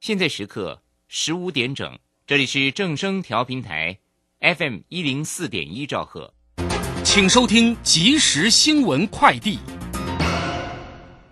现在时刻十五点整，这里是正声调频台，FM 一零四点一兆赫，请收听即时新闻快递。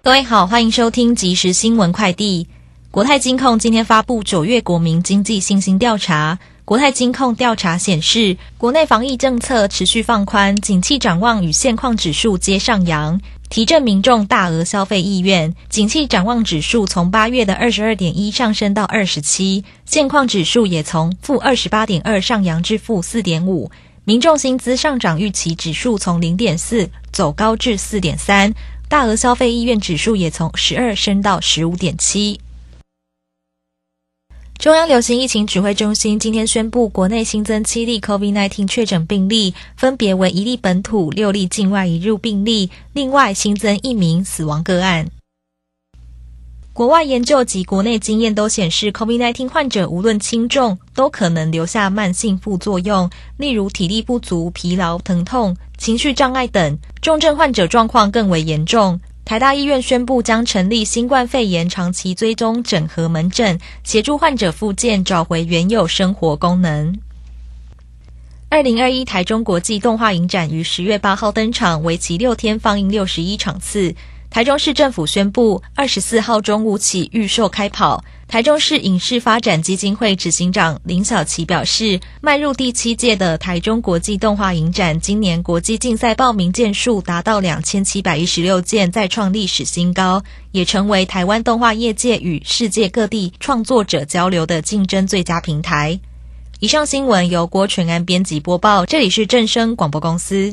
各位好，欢迎收听即时新闻快递。国泰金控今天发布九月国民经济信心调查。国泰金控调查显示，国内防疫政策持续放宽，景气展望与现况指数皆上扬，提振民众大额消费意愿。景气展望指数从八月的二十二点一上升到二十七，现况指数也从负二十八点二上扬至负四点五。民众薪资上涨预期指数从零点四走高至四点三，大额消费意愿指数也从十二升到十五点七。中央流行疫情指挥中心今天宣布，国内新增七例 COVID-19 确诊病例，分别为一例本土、六例境外移入病例，另外新增一名死亡个案。国外研究及国内经验都显示，COVID-19 患者无论轻重，都可能留下慢性副作用，例如体力不足、疲劳、疼痛、情绪障碍等。重症患者状况更为严重。台大医院宣布将成立新冠肺炎长期追踪整合门诊，协助患者复健，找回原有生活功能。二零二一台中国际动画影展于十月八号登场，为期六天，放映六十一场次。台中市政府宣布，二十四号中午起预售开跑。台中市影视发展基金会执行长林小琪表示，迈入第七届的台中国际动画影展，今年国际竞赛报名件数达到两千七百一十六件，再创历史新高，也成为台湾动画业界与世界各地创作者交流的竞争最佳平台。以上新闻由郭全安编辑播报，这里是正声广播公司。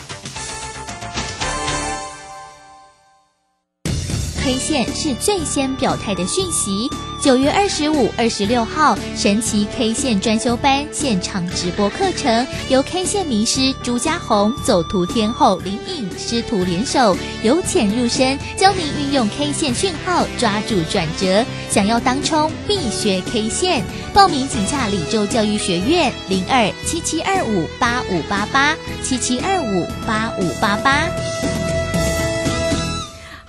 K 线是最先表态的讯息。九月二十五、二十六号，神奇 K 线专修班现场直播课程，由 K 线名师朱家红、走图天后林颖师徒联手，由浅入深，教您运用 K 线讯号抓住转折。想要当冲，必学 K 线。报名请洽李州教育学院零二七七二五八五八八七七二五八五八八。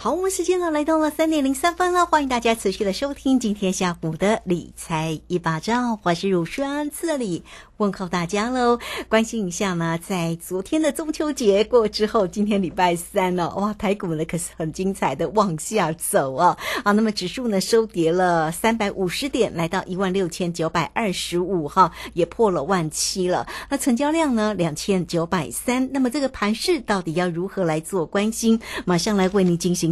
好，我们时间呢来到了三点零三分了，欢迎大家持续的收听今天下午的理财一把照，我是乳酸这里问候大家喽，关心一下呢，在昨天的中秋节过之后，今天礼拜三了，哇，台股呢可是很精彩的往下走啊，啊，那么指数呢收跌了三百五十点，来到一万六千九百二十五哈，也破了万七了，那成交量呢两千九百三，那么这个盘势到底要如何来做关心？马上来为您进行。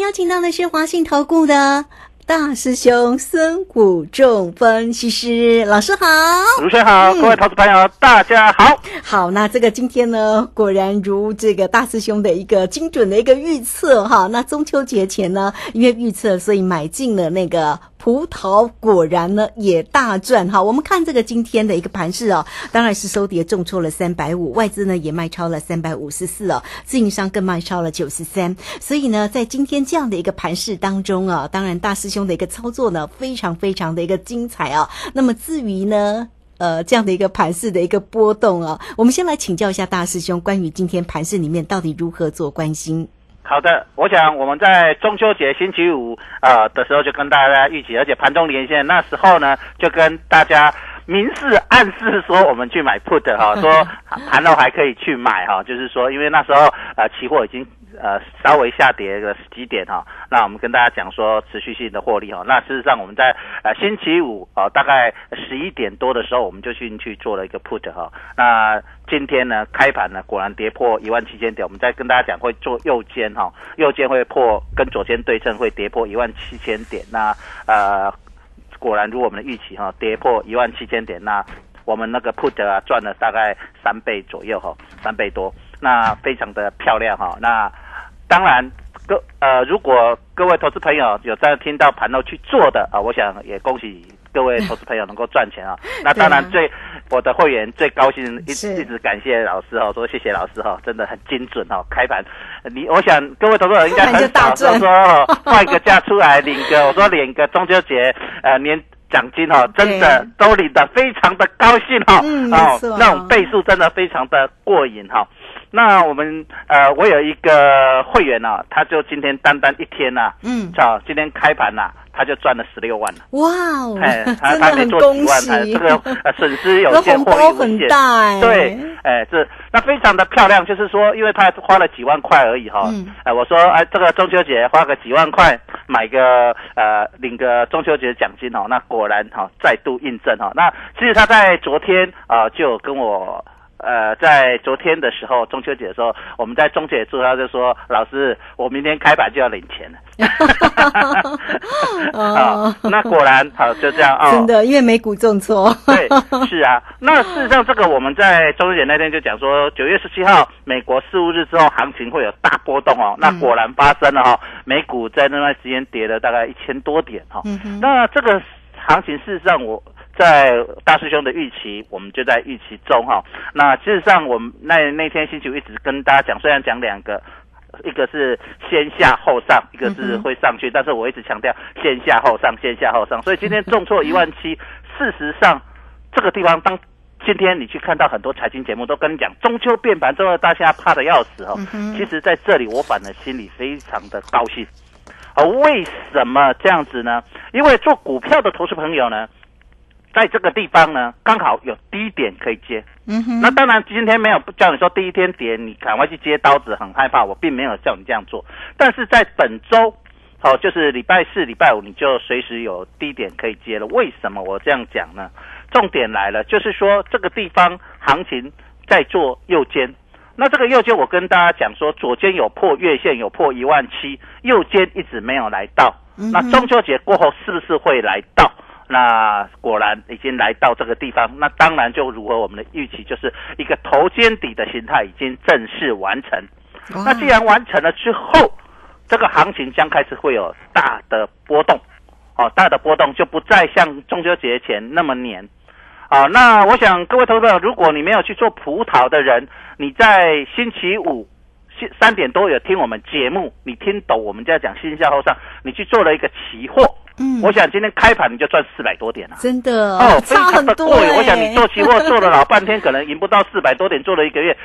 邀请到的是华信投顾的大师兄孙谷仲分析师老师好，主持人好，各位投资朋友大家好。好，那这个今天呢，果然如这个大师兄的一个精准的一个预测哈。那中秋节前呢，因为预测，所以买进了那个葡萄果然呢也大赚哈。我们看这个今天的一个盘势哦，当然是收跌重挫了三百五，外资呢也卖超了三百五十四哦，自营商更卖超了九十三。所以呢，在今天这样的一个盘势当中啊，当然大师兄的一个操作呢非常非常的一个精彩啊。那么至于呢？呃，这样的一个盘势的一个波动啊，我们先来请教一下大师兄，关于今天盘势里面到底如何做关心。好的，我想我们在中秋节星期五呃的时候就跟大家一起，而且盘中连线那时候呢，就跟大家明示暗示说我们去买 put 哈，说 盘后还可以去买哈，就是说因为那时候呃期货已经。呃，稍微下跌个几点哈，那我们跟大家讲说持续性的获利哈。那事实上我们在呃星期五啊，大概十一点多的时候，我们就进去做了一个 put 哈。那今天呢，开盘呢果然跌破一万七千点，我们再跟大家讲会做右肩哈，右肩会破跟左肩对称，会跌破一万七千点。那呃，果然如我们的预期哈，跌破一万七千点，那我们那个 put 啊赚了大概三倍左右哈，三倍多，那非常的漂亮哈，那。当然，各呃，如果各位投资朋友有在听到盘后去做的啊，我想也恭喜各位投资朋友能够赚钱啊。那当然，最我的会员最高兴，一一直感谢老师哈，说谢谢老师哈，真的很精准哈。开盘，你我想各位投资者应该很少说说换一个价出来领个，我说领个中秋节呃年奖金哈，真的都领的非常的高兴哈。哦，那种倍数真的非常的过瘾哈。那我们呃，我有一个会员呢，他就今天单单一天呐，嗯，好，今天开盘呐，他就赚了十六万了。哇哦，哎，他 他没做几万，这个呃损失有 限，获利很大哎。对，哎，这那非常的漂亮，就是说，因为他花了几万块而已哈。嗯。哎，我说哎，这个中秋节花个几万块买个呃领个中秋节奖金哦，那果然哈再度印证哈。那其实他在昨天啊就跟我。呃，在昨天的时候，中秋节的时候，我们在中秋节祝他就说：“老师，我明天开板就要领钱了。”啊，那果然好，就这样啊。真的，因为美股重挫。对，是啊。那事实上，这个我们在中秋节那天就讲说，九月十七号美国四五日之后，行情会有大波动哦。那果然发生了哈，美股在那段时间跌了大概一千多点哈。那这个行情事实上我。在大师兄的预期，我们就在预期中哈。那事实上，我们那那天星期五一直跟大家讲，虽然讲两个，一个是先下后上，一个是会上去，但是我一直强调先下后上，先下后上。所以今天重挫 一万七，事实上这个地方，当今天你去看到很多财经节目都跟你讲中秋变盘之后，大家怕的要死哈。其实在这里，我反而心里非常的高兴。而为什么这样子呢？因为做股票的投资朋友呢。在这个地方呢，刚好有低点可以接。嗯哼。那当然，今天没有叫你说第一天跌，你赶快去接刀子，很害怕。我并没有叫你这样做。但是在本周，哦，就是礼拜四、礼拜五，你就随时有低点可以接了。为什么我这样讲呢？重点来了，就是说这个地方行情在做右肩。那这个右肩，我跟大家讲说，左肩有破月线，有破一万七，右肩一直没有来到。那中秋节过后是不是会来到？那果然已经来到这个地方，那当然就如何我们的预期，就是一个头肩底的形态已经正式完成。那既然完成了之后，这个行情将开始会有大的波动，哦，大的波动就不再像中秋节前那么黏。啊，那我想各位投资者，如果你没有去做葡萄的人，你在星期五三点多有听我们节目，你听懂我们在讲新下后上，你去做了一个期货。嗯，我想今天开盘你就赚四百多点了，真的哦，非常的过瘾。我想你做期货做了老半天，可能赢不到四百多点，做了一个月。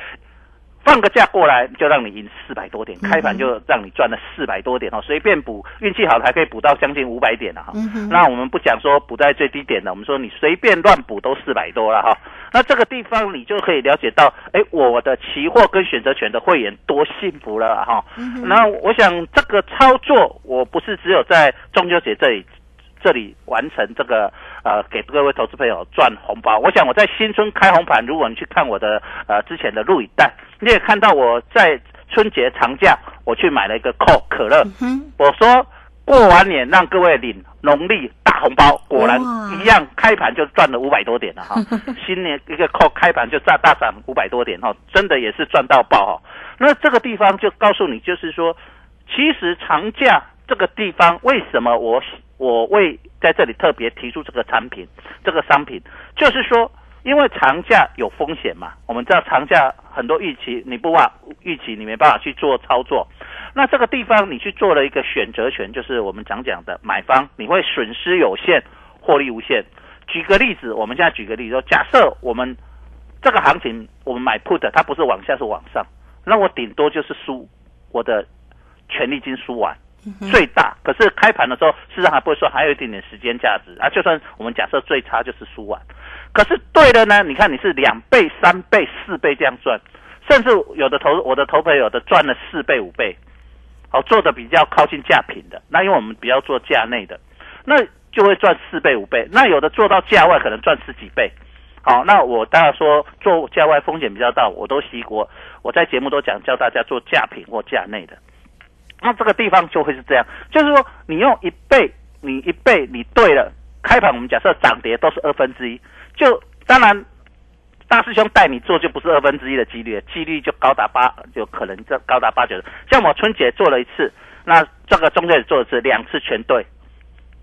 放个假过来就让你赢四百多点，开盘就让你赚了四百多点哦，随便补，运气好还可以补到将近五百点了哈。那我们不讲说补在最低点的，我们说你随便乱补都四百多了哈。那这个地方你就可以了解到，哎，我的期货跟选择权的会员多幸福了哈。那我想这个操作，我不是只有在中秋节这里。这里完成这个呃，给各位投资朋友赚红包。我想我在新春开红盘，如果你去看我的呃之前的录影带，你也看到我在春节长假我去买了一个可可乐。我说过完年让各位领农历大红包，果然一样开盘就赚了五百多点了哈。新年一个扣开盘就大大涨五百多点哈，真的也是赚到爆哈。那这个地方就告诉你，就是说，其实长假这个地方为什么我？我为在这里特别提出这个产品，这个商品，就是说，因为长假有风险嘛，我们知道长假很多预期你不把预期，你没办法去做操作。那这个地方你去做了一个选择权，就是我们讲讲的买方，你会损失有限，获利无限。举个例子，我们现在举个例子说，假设我们这个行情我们买 put，它不是往下是往上，那我顶多就是输我的权利金输完。最大，可是开盘的时候，市场还不会说还有一点点时间价值啊。就算我们假设最差就是输完，可是对的呢？你看你是两倍、三倍、四倍这样赚，甚至有的投我的投朋友的赚了四倍、五倍，好做的比较靠近价平的。那因为我们比较做价内的，那就会赚四倍、五倍。那有的做到价外可能赚十几倍。好，那我当然说做价外风险比较大，我都习过，我在节目都讲教大家做价平或价内的。那这个地方就会是这样，就是说你用一倍，你一倍你对了，开盘我们假设涨跌都是二分之一，就当然大师兄带你做就不是二分之一的几率，几率就高达八，就可能这高达八九。像我春节做了一次，那这个中介做的是，两次全对，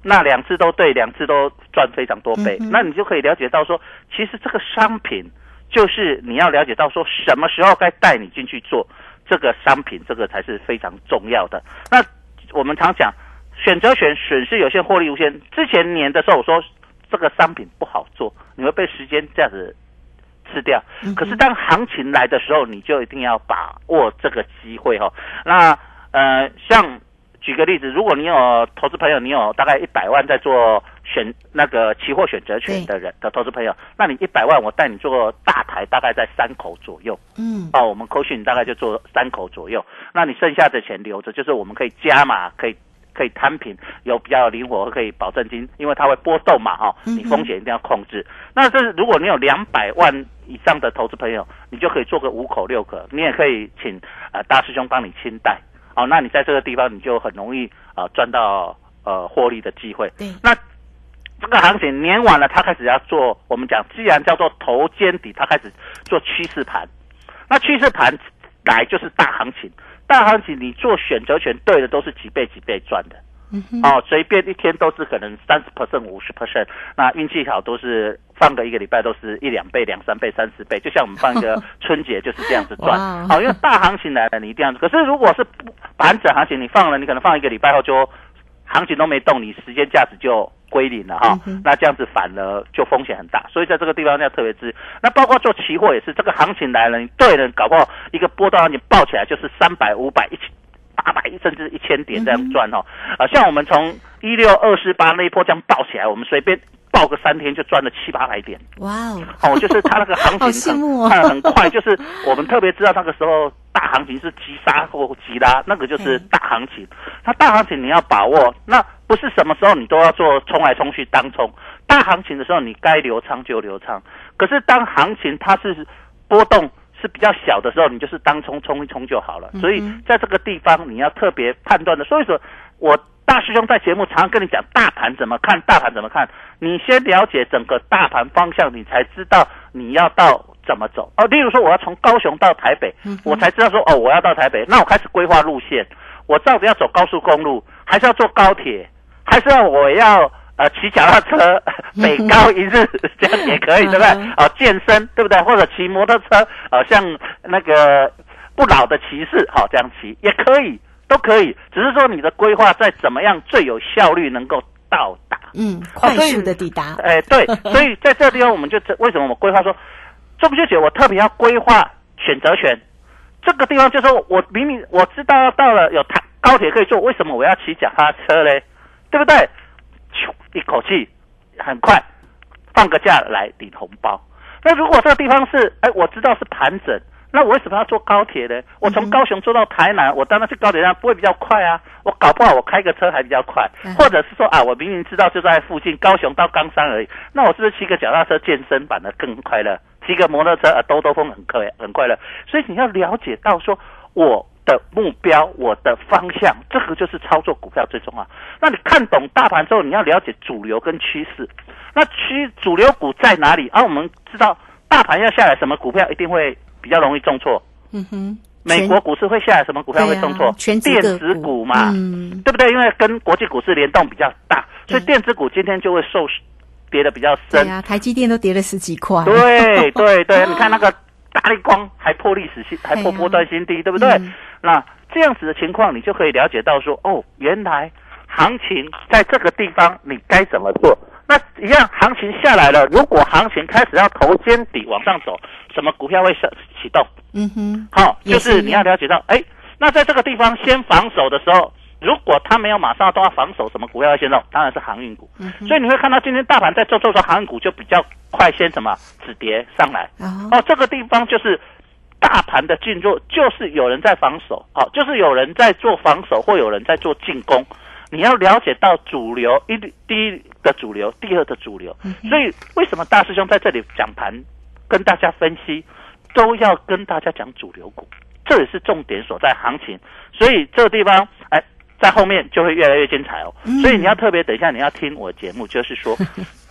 那两次都对，两次都赚非常多倍，那你就可以了解到说，其实这个商品就是你要了解到说什么时候该带你进去做。这个商品，这个才是非常重要的。那我们常讲，选择权损失有限，获利无限。之前年的时候，我说这个商品不好做，你会被时间这样子吃掉。可是当行情来的时候，你就一定要把握这个机会哈。那呃，像举个例子，如果你有投资朋友，你有大概一百万在做。选那个期货选择权的人的投资朋友，那你一百万，我带你做大台，大概在三口左右。嗯，哦，我们扣讯大概就做三口左右。那你剩下的钱留着，就是我们可以加码，可以可以摊平，有比较灵活，可以保证金，因为它会波动嘛，哈，你风险一定要控制。那这如果你有两百万以上的投资朋友，你就可以做个五口六口，你也可以请呃大师兄帮你清贷。哦，那你在这个地方你就很容易啊赚到呃获利的机会。对，那。这个行情年晚了，它开始要做。我们讲，既然叫做头肩底，它开始做趋势盘。那趋势盘来就是大行情，大行情你做选择权对的都是几倍几倍赚的。哦，随便一天都是可能三十 percent、五十 percent。那运气好都是放个一个礼拜都是一两倍、两三倍、三四倍。就像我们放一个 春节就是这样子赚。好，因为大行情来了，你一定要。可是如果是盘整行情，你放了，你可能放一个礼拜后就行情都没动，你时间价值就。归零了哈，那这样子反而就风险很大，所以在这个地方要特别注意。那包括做期货也是，这个行情来了，你对了，搞不好一个波段你爆起来就是三百、五百、一千、八百，甚至一千点这样赚哦。啊，像我们从一六二四八那一波这样爆起来，我们随便爆个三天就赚了七八百点。哇哦！哦，就是它那个行情 很 很快，就是我们特别知道那个时候大行情是急杀或急拉，那个就是大行情。那大行情你要把握那。不是什么时候你都要做冲来冲去当冲，大行情的时候你该流仓就流仓。可是当行情它是波动是比较小的时候，你就是当冲冲一冲就好了。所以在这个地方你要特别判断的。所以说，我大师兄在节目常常跟你讲大盘怎么看，大盘怎么看。你先了解整个大盘方向，你才知道你要到怎么走。哦，例如说我要从高雄到台北，我才知道说哦我要到台北，那我开始规划路线，我到底要走高速公路，还是要坐高铁？还是要我要呃骑脚踏车 每高一日，这样也可以，对不对？啊，健身对不对？或者骑摩托车，呃，像那个不老的骑士，好这样骑也可以，都可以。只是说你的规划在怎么样最有效率能够到达，嗯，快速的抵达。哎，对，所以在这个地方我们就为什么我们规划说，中秋节我特别要规划选择权，这个地方就说我明明我知道到了有台高铁可以坐，为什么我要骑脚踏车嘞？对不对？咻，一口气，很快放个假来领红包。那如果这个地方是，哎，我知道是盘整，那我为什么要坐高铁呢？我从高雄坐到台南，我当然是高铁上不会比较快啊。我搞不好我开个车还比较快，或者是说啊，我明明知道就在附近，高雄到冈山而已，那我是不是骑个脚踏车健身版的更快乐？骑个摩托车啊，兜兜风很快很快乐。所以你要了解到说，我。的目标，我的方向，这个就是操作股票最重要。那你看懂大盘之后，你要了解主流跟趋势。那趋主流股在哪里？而我们知道，大盘要下来，什么股票一定会比较容易重挫？嗯哼，美国股市会下来，什么股票会重挫？电子股嘛，嗯对不对？因为跟国际股市联动比较大，所以电子股今天就会受跌的比较深对。啊，台积电都跌了十几块。对对对，你看那个大力光还破历史新，还破波段新低，对不对？嗯那这样子的情况，你就可以了解到说，哦，原来行情在这个地方你该怎么做。那一样，行情下来了，如果行情开始要头肩底往上走，什么股票会上启动？嗯哼，好，也就是你要了解到，哎，那在这个地方先防守的时候，如果他没有马上都要防守，什么股票要先动？当然是航运股。嗯所以你会看到今天大盘在做做的航运股就比较快，先什么止跌上来。哦，哦，这个地方就是大盘的进入，就是有人在防守，哦，就是有人在做防守，或有人在做进攻。你要了解到主流一第一的主流，第二的主流。所以为什么大师兄在这里讲盘，跟大家分析，都要跟大家讲主流股，这也是重点所在行情。所以这个地方，哎，在后面就会越来越精彩哦。所以你要特别等一下，你要听我节目，就是说，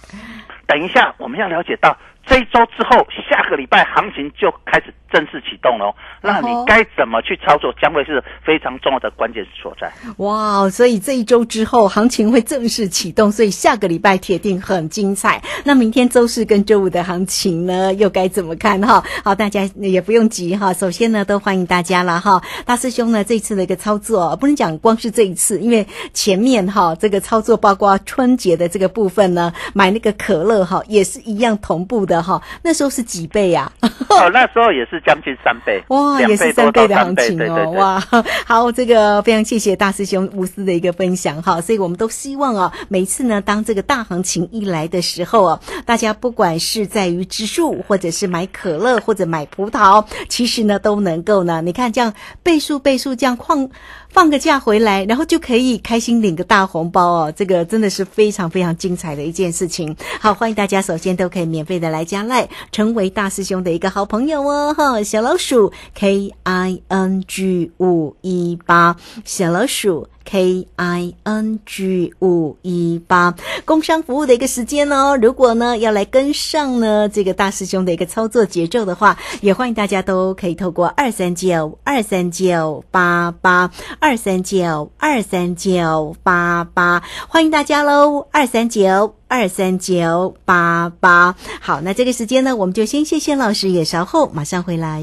等一下我们要了解到这一周之后，下个礼拜行情就开始正式启动喽。那你哦该怎么去操作，将会是非常重要的关键所在。哇，所以这一周之后行情会正式启动，所以下个礼拜铁定很精彩。那明天周四跟周五的行情呢，又该怎么看哈？好，大家也不用急哈。首先呢，都欢迎大家了哈。大师兄呢，这次的一个操作，不能讲光是这一次，因为前面哈这个操作，包括春节的这个部分呢，买那个可乐哈，也是一样同步的哈。那时候是几倍呀、哦，那时候也是将近三倍，哇，也是三倍的行情哦，对对对。哇，好，这个非常谢谢大师兄无私的一个分享哈，所以我们都希望啊，每次呢，当这个大行情一来的时候啊，大家不管是在于指数，或者是买可乐，或者买葡萄，其实呢都能够呢，你看这样倍数倍数这样放放个假回来，然后就可以开心领个大红包哦，这个真的是非常非常精彩的一件事情。好，欢迎大家首先都可以免费的来加赖，成为大师兄的一个好朋友哦，哈，小老鼠 K I N G 五一八，小老鼠 K I N G 五一八，工商服务的一个时间哦。如果呢要来跟上呢这个大师兄的一个操作节奏的话，也欢迎大家都可以透过二三九二三九八八二三九二三九八八，欢迎大家喽，二三九。二三九八八，好，那这个时间呢，我们就先谢谢老师，也稍后马上回来。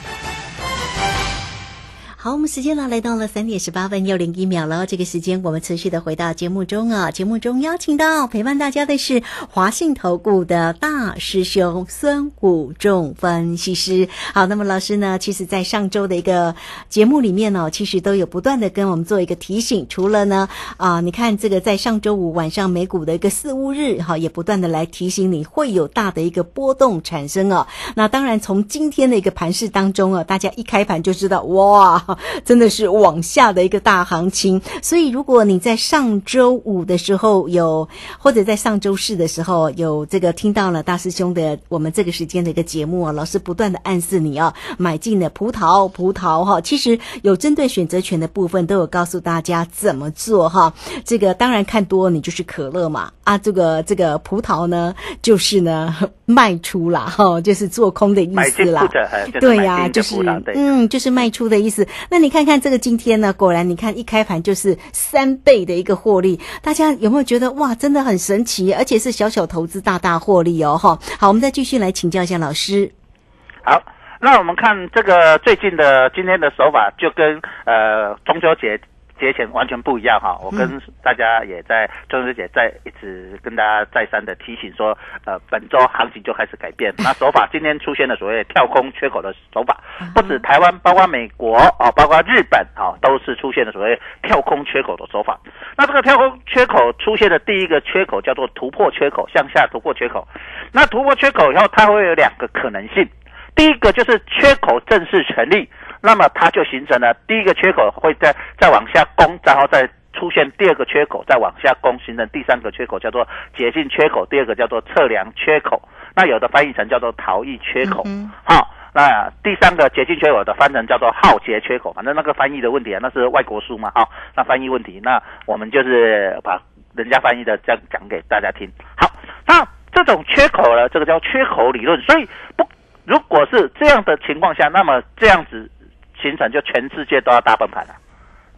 好，我们时间呢来到了三点十八分又零一秒了。这个时间我们持续的回到节目中啊，节目中邀请到陪伴大家的是华信投顾的大师兄孙武仲分析师。好，那么老师呢，其实在上周的一个节目里面呢，其实都有不断的跟我们做一个提醒。除了呢啊、你看这个在上周五晚上美股的一个四五日哈，也不断的来提醒你会有大的一个波动产生哦。那当然从今天的一个盘势当中啊，大家一开盘就知道哇。真的是往下的一个大行情。所以，如果你在上周五的时候有，或者在上周四的时候有这个听到了大师兄的我们这个时间的一个节目啊，老师不断的暗示你啊，买进的葡萄，葡萄哈，其实有针对选择权的部分都有告诉大家怎么做哈。这个当然看多你就是可乐嘛啊，这个这个葡萄呢就是呢 卖出啦哈，就是做空的意思啦对呀、就是嗯，就是卖出的意思。那你看看这个今天呢，果然你看一开盘就是三倍的一个获利，大家有没有觉得哇，真的很神奇，而且是小小投资大大获利哦哈。好，我们再继续来请教一下老师。好，那我们看这个最近的今天的手法，就跟呃中秋节节前完全不一样哈。我跟大家也在中秋节在一直跟大家再三的提醒说，呃，本周行情就开始改变。那手法今天出现了所谓跳空缺口的手法，不止台湾，包括美国啊，包括日本啊，都是出现了所谓跳空缺口的手法。那这个跳空缺口出现的第一个缺口叫做突破缺口，向下突破缺口。那突破缺口以后，它会有两个可能性。第一个就是缺口正式成立，那么它就形成了第一个缺口会再再往下攻，然后再出现第二个缺口，再往下攻，形成第三个缺口，叫做解禁缺口，第二个叫做测量缺口。那有的翻译成叫做逃逸缺口，好。那第三个捷径缺口的翻成叫做浩劫缺口，反正那个翻译的问题啊，那是外国书嘛，好，那翻译问题，那我们就是把人家翻译的这样讲给大家听。好，那这种缺口呢，这个叫缺口理论，所以不，如果是这样的情况下，那么这样子形成就全世界都要大崩盘了。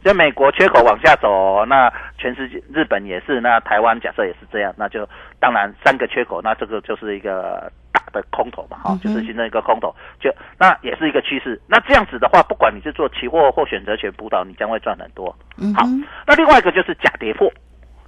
就美国缺口往下走，那全世界日本也是，那台湾假设也是这样，那就当然三个缺口，那这个就是一个大的空头嘛，哈，就是形成一个空头，就那也是一个趋势。那这样子的话，不管你是做期货或选择权辅导，你将会赚很多。好，那另外一个就是假跌破，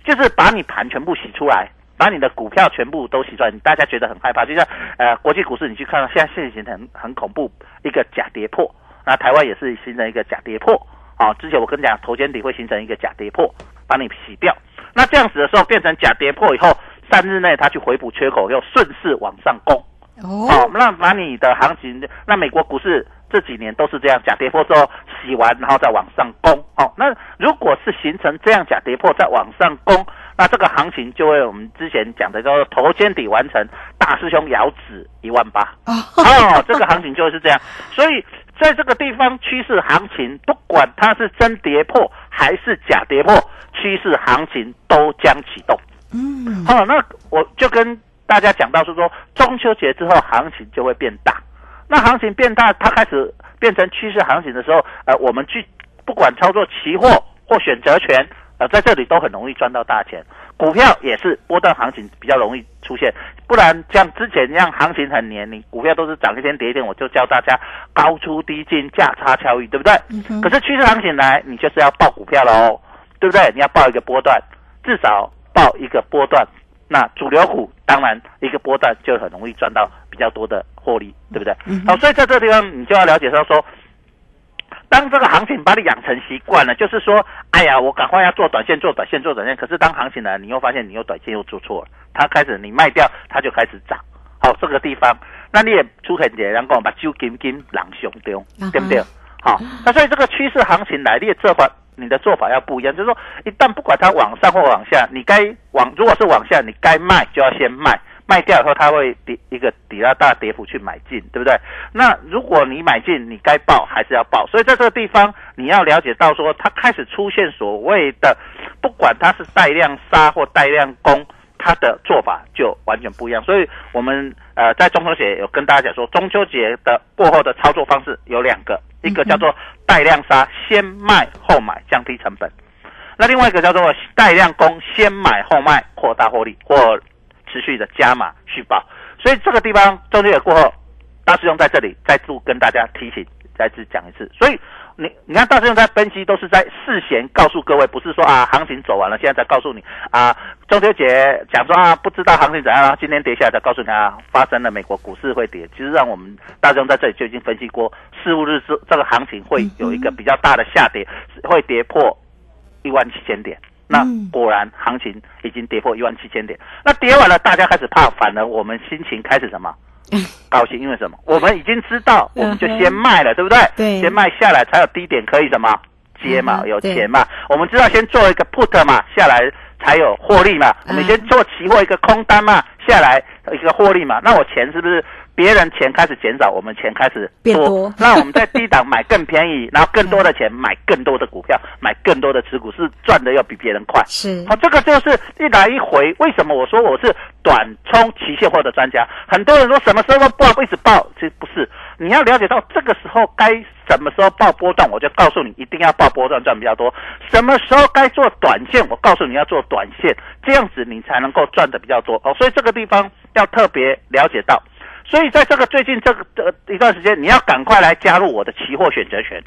就是把你盘全部洗出来，把你的股票全部都洗出来，大家觉得很害怕，就像呃国际股市，你去看现在现行很很恐怖一个假跌破，那台湾也是形成一个假跌破。啊，之前我跟你讲，头肩底会形成一个假跌破，把你洗掉。那这样子的时候变成假跌破以后，三日内它去回补缺口，又顺势往上攻。哦，好，那把你的行情，那美国股市这几年都是这样，假跌破之后洗完，然后再往上攻。哦，那如果是形成这样假跌破再往上攻，那这个行情就会我们之前讲的叫做头肩底完成，大师兄遥指一万八。哦，这个行情就是这样，所以。在这个地方，趋势行情不管它是真跌破还是假跌破，趋势行情都将启动。嗯，好，那我就跟大家讲到是说，中秋节之后行情就会变大。那行情变大，它开始变成趋势行情的时候，呃，我们去不管操作期货或选择权，呃，在这里都很容易赚到大钱。股票也是波段行情比较容易出现，不然像之前一样行情很黏，你股票都是涨一天跌一天，我就教大家高出低进，价差交易，对不对？可是趋势行情来，你就是要报股票喽，对不对？你要报一个波段，至少报一个波段。那主流股当然一个波段就很容易赚到比较多的获利，对不对？好，所以在这个地方你就要了解到说。当这个行情把你养成习惯了，就是说，哎呀，我赶快要做短线，做短线，做短线。可是当行情来，你又发现你又短线又做错了，它开始你卖掉，它就开始涨。好，这个地方，那你也出很简单，讲把酒金金狼熊丢，对不对？好，那所以这个趋势行情来，你的做法，你的做法要不一样，就是说，一旦不管它往上或往下，你该往，如果是往下，你该卖就要先卖。卖掉以后，它会跌一个比较大跌幅去买进，对不对？那如果你买进，你该报还是要报？所以在这个地方，你要了解到说，它开始出现所谓的，不管它是带量杀或带量攻，它的做法就完全不一样。所以我们呃在中秋节有跟大家讲说，中秋节的过后的操作方式有两个，一个叫做带量杀，先卖后买，降低成本；那另外一个叫做带量攻，先买后卖，扩大获利或。持续的加码续报，所以这个地方中秋节过后，大师兄在这里再度跟大家提醒，再次讲一次。所以你你看大师兄在分析都是在事先告诉各位，不是说啊行情走完了，现在才告诉你啊中秋节讲说啊不知道行情怎样，今天跌下来再告诉你啊发生了美国股市会跌。其实让我们大师兄在这里就已经分析过，四五日之这个行情会有一个比较大的下跌，会跌破一万七千点。那果然行情已经跌破一万七千点，那跌完了，大家开始怕，反而我们心情开始什么？高兴，因为什么？我们已经知道，我们就先卖了，对不对？对，先卖下来才有低点可以什么接嘛，有钱嘛。我们知道先做一个 put 嘛，下来才有获利嘛。我们先做期货一个空单嘛，下来一个获利嘛。那我钱是不是？别人钱开始减少，我们钱开始多，那我们在低档买更便宜，然后更多的钱买更多的股票，买更多的持股，是赚的要比别人快。是，好，这个就是一来一回。为什么我说我是短冲期现货的专家？很多人说什么时候报一直报，其实不是。你要了解到这个时候该什么时候报波段，我就告诉你一定要报波段赚比较多。什么时候该做短线，我告诉你要做短线，这样子你才能够赚的比较多。哦，所以这个地方要特别了解到。所以，在这个最近这个这一段时间，你要赶快来加入我的期货选择权。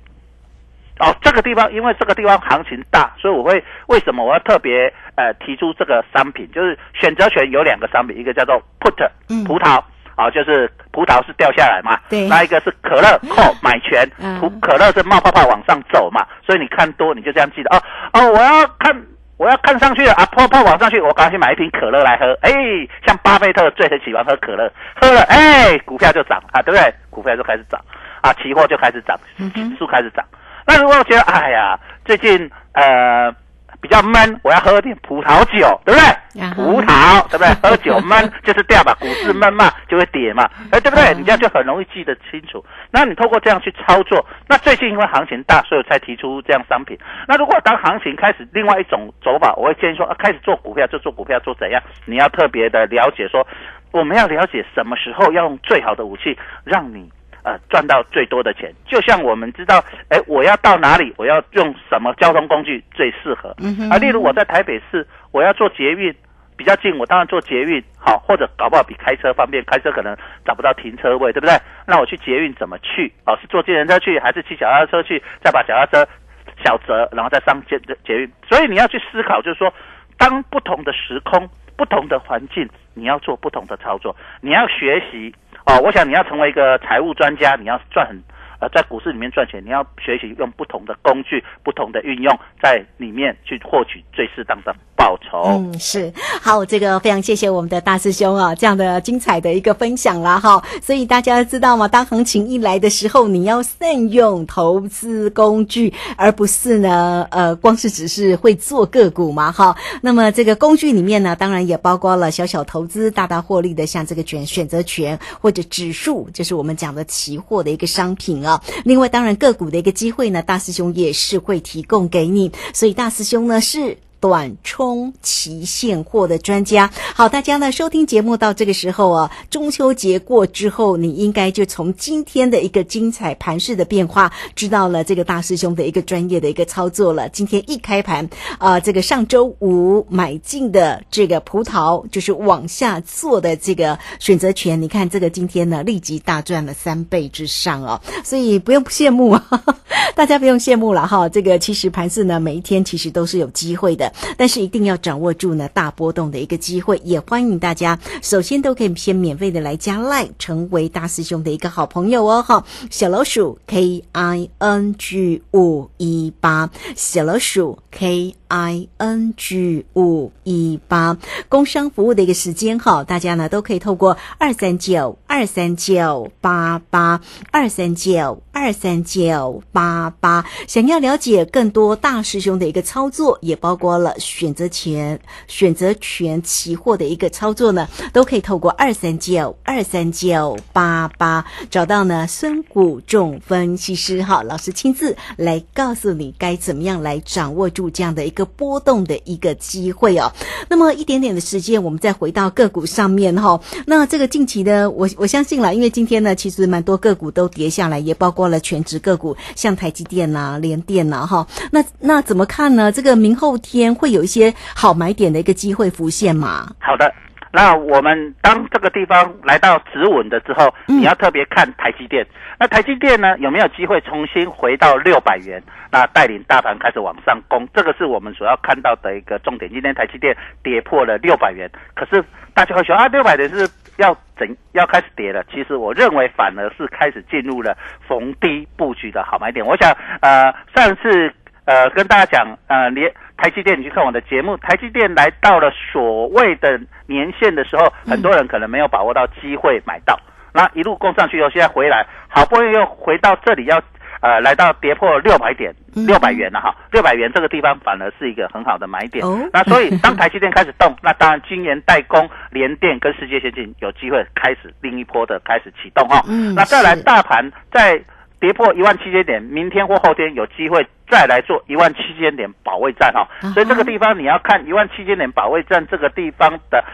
哦，这个地方因为这个地方行情大，所以我会为什么我要特别呃提出这个商品？就是选择权有两个商品，一个叫做 put，葡萄啊，就是葡萄是掉下来嘛。对。那一个是可乐 call 买权，嗯可乐是冒泡泡往上走嘛。所以你看多你就这样记得哦哦，我要看。我要看上去了啊，泡泡往上去，我赶快去买一瓶可乐来喝。哎，像巴菲特最喜欢喝可乐，喝了，哎，股票就涨啊，对不对？股票就开始涨。啊，期货就开始涨，指数开始涨。那如果觉得哎呀，最近呃比较闷，我要喝点葡萄酒，对不对？啊葡萄对不对？喝酒闷就是掉嘛，股市闷嘛就会跌嘛，哎，对不对？你这样就很容易记得清楚。那你透过这样去操作，那最近因为行情大，所以才提出这样商品。那如果当行情开始另外一种走法，我会建议说，啊、开始做股票就做股票，做怎样？你要特别的了解说，我们要了解什么时候要用最好的武器，让你呃赚到最多的钱。就像我们知道，哎，我要到哪里，我要用什么交通工具最适合啊？例如我在台北市，我要坐捷运。比较近，我当然坐捷运好，或者搞不好比开车方便。开车可能找不到停车位，对不对？那我去捷运怎么去？哦，是坐计程车去，还是骑脚踏车去？再把脚踏车小折，然后再上捷捷运。所以你要去思考，就是说，当不同的时空、不同的环境，你要做不同的操作，你要学习哦。我想你要成为一个财务专家，你要赚很啊，在股市里面赚钱，你要学习用不同的工具、不同的运用，在里面去获取最适当的报酬。嗯，是好，这个非常谢谢我们的大师兄啊，这样的精彩的一个分享啦哈。所以大家知道吗？当行情一来的时候，你要善用投资工具，而不是呢，呃，光是只是会做个股嘛哈。那么这个工具里面呢，当然也包括了小小投资、大大获利的，像这个选选择权或者指数，就是我们讲的期货的一个商品啊。另外，当然个股的一个机会呢，大师兄也是会提供给你。所以大师兄呢是。短冲期现货的专家，好，大家呢收听节目到这个时候啊，中秋节过之后，你应该就从今天的一个精彩盘势的变化，知道了这个大师兄的一个专业的一个操作了。今天一开盘，啊、这个上周五买进的这个葡萄，就是往下做的这个选择权，你看这个今天呢立即大赚了三倍之上哦，所以不用羡慕啊，大家不用羡慕了哈。这个其实盘势呢，每一天其实都是有机会的。但是一定要掌握住呢大波动的一个机会，也欢迎大家首先都可以先免费的来加 Line，成为大师兄的一个好朋友哦哈。小老鼠 K I N G 五一八，小老鼠 K I N G 五一八，工商服务的一个时间哈，大家呢都可以透过二三九二三九八八二三九二三九八八，想要了解更多大师兄的一个操作，也包括了选择权、选择权期货的一个操作呢，都可以透过二三九二三九八八找到呢孙谷仲分析师哈老师亲自来告诉你该怎么样来掌握住这样的一个个波动的一个机会哦。那么一点点的时间，我们再回到个股上面哈。那这个近期呢，我我相信了，因为今天呢，其实蛮多个股都跌下来，也包括了全职个股，像台积电呐、联电呐哈。那那怎么看呢？这个明后天会有一些好买点的一个机会浮现吗？好的，那我们当这个地方来到止稳的之后，嗯你要特别看台积电。那台积电呢，有没有机会重新回到六百元？那带领大盘开始往上攻，这个是我们所要看到的一个重点。今天台积电跌破了六百元，可是大家会说啊，六百元是要怎要开始跌了？其实我认为反而是开始进入了逢低布局的好买点。我想，呃，上次呃跟大家讲，呃，连台积电，你去看我的节目，台积电来到了所谓的年限的时候，很多人可能没有把握到机会买到，那一路攻上去以后，现在回来，好不容易又回到这里要。呃，来到跌破六百点，六百元了哈，六百元这个地方反而是一个很好的买点。哦那所以当台积电开始动，那当然晶圆代工、联电跟世界先进有机会开始另一波的开始启动哈。嗯那再来大盘在跌破一万七千点，明天或后天有机会再来做一万七千点保卫战哈。所以这个地方你要看一万七千点保卫战这个地方的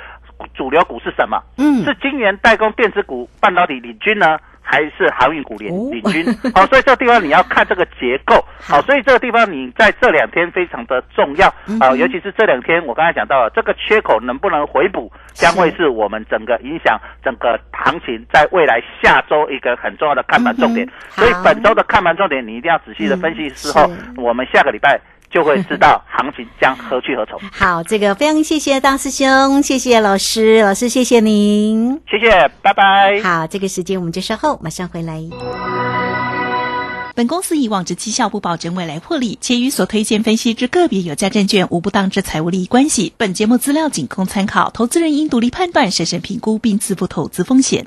主流股是什么？嗯是晶圆代工、电子股、半导体领军呢？还是航运股领哦。领军？好，所以这个地方你要看这个结构。好。好，所以这个地方你在这两天非常的重要嗯啊，尤其是这两天我刚才讲到了这个缺口能不能回补，将会是我们整个影响整个行情在未来下周一个很重要的看盘重点。嗯。所以本周的看盘重点你一定要仔细的分析之后嗯，我们下个礼拜就会知道行情将何去何从。好，这个非常谢谢大师兄，谢谢老师，老师谢谢您。谢谢，拜拜。好，这个时间我们就稍后马上回来。本公司以往之绩效不保证未来获利，且与所推荐分析之个别有价证券无不当之财务利益关系。本节目资料仅供参考，投资人应独立判断、审慎评估并自负投资风险。